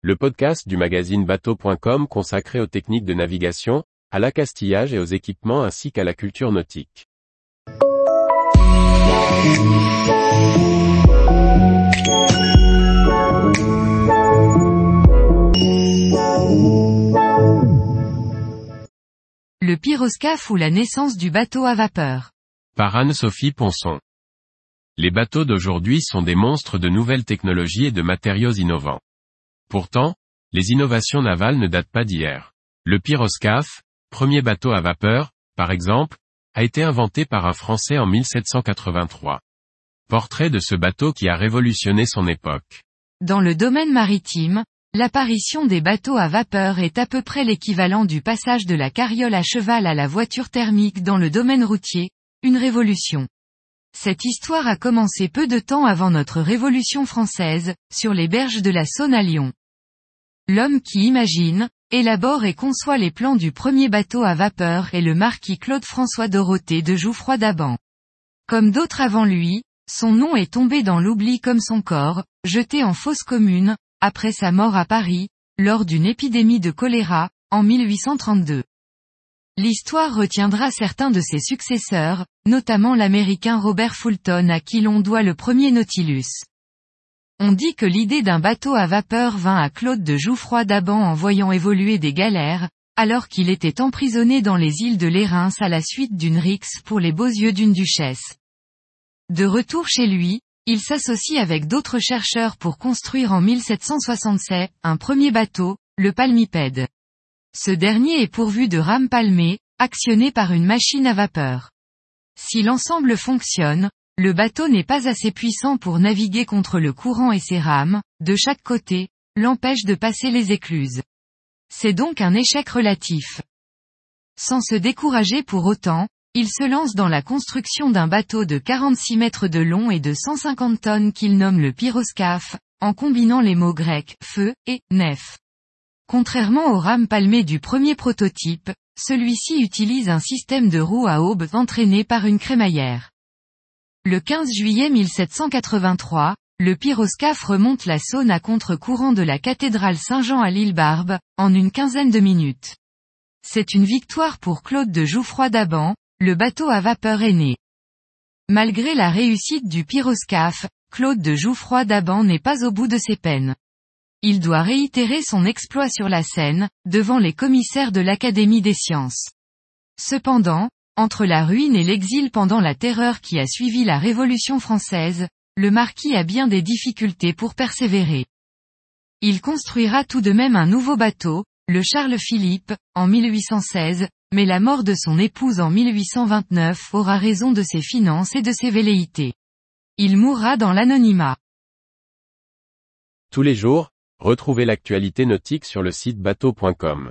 le podcast du magazine bateau.com consacré aux techniques de navigation, à l'accastillage et aux équipements ainsi qu'à la culture nautique. Le pyroscaphe ou la naissance du bateau à vapeur. Par Anne-Sophie Ponson. Les bateaux d'aujourd'hui sont des monstres de nouvelles technologies et de matériaux innovants. Pourtant, les innovations navales ne datent pas d'hier. Le pyroscaphe, premier bateau à vapeur, par exemple, a été inventé par un Français en 1783. Portrait de ce bateau qui a révolutionné son époque. Dans le domaine maritime, l'apparition des bateaux à vapeur est à peu près l'équivalent du passage de la carriole à cheval à la voiture thermique dans le domaine routier, une révolution. Cette histoire a commencé peu de temps avant notre Révolution française, sur les berges de la Saône à Lyon. L'homme qui imagine, élabore et conçoit les plans du premier bateau à vapeur est le marquis Claude-François Dorothée de Jouffroy d'Aban. Comme d'autres avant lui, son nom est tombé dans l'oubli comme son corps, jeté en fosse commune, après sa mort à Paris, lors d'une épidémie de choléra, en 1832. L'histoire retiendra certains de ses successeurs, notamment l'américain Robert Fulton à qui l'on doit le premier Nautilus. On dit que l'idée d'un bateau à vapeur vint à Claude de Jouffroy d'Aban en voyant évoluer des galères, alors qu'il était emprisonné dans les îles de l'Érins à la suite d'une rixe pour les beaux yeux d'une duchesse. De retour chez lui, il s'associe avec d'autres chercheurs pour construire en 1767 un premier bateau, le palmipède. Ce dernier est pourvu de rames palmées, actionnées par une machine à vapeur. Si l'ensemble fonctionne, le bateau n'est pas assez puissant pour naviguer contre le courant et ses rames, de chaque côté, l'empêche de passer les écluses. C'est donc un échec relatif. Sans se décourager pour autant, il se lance dans la construction d'un bateau de 46 mètres de long et de 150 tonnes qu'il nomme le pyroscaphe, en combinant les mots grecs feu et nef. Contrairement aux rames palmées du premier prototype, celui-ci utilise un système de roues à aubes entraîné par une crémaillère. Le 15 juillet 1783, le pyroscaphe remonte la Saône à contre-courant de la cathédrale Saint-Jean à l'île Barbe, en une quinzaine de minutes. C'est une victoire pour Claude de Jouffroy d'Aban, le bateau à vapeur est né. Malgré la réussite du pyroscaphe, Claude de Jouffroy d'Aban n'est pas au bout de ses peines. Il doit réitérer son exploit sur la Seine, devant les commissaires de l'Académie des sciences. Cependant, entre la ruine et l'exil pendant la terreur qui a suivi la Révolution française, le marquis a bien des difficultés pour persévérer. Il construira tout de même un nouveau bateau, le Charles Philippe, en 1816, mais la mort de son épouse en 1829 aura raison de ses finances et de ses velléités. Il mourra dans l'anonymat. Tous les jours, retrouvez l'actualité nautique sur le site bateau.com.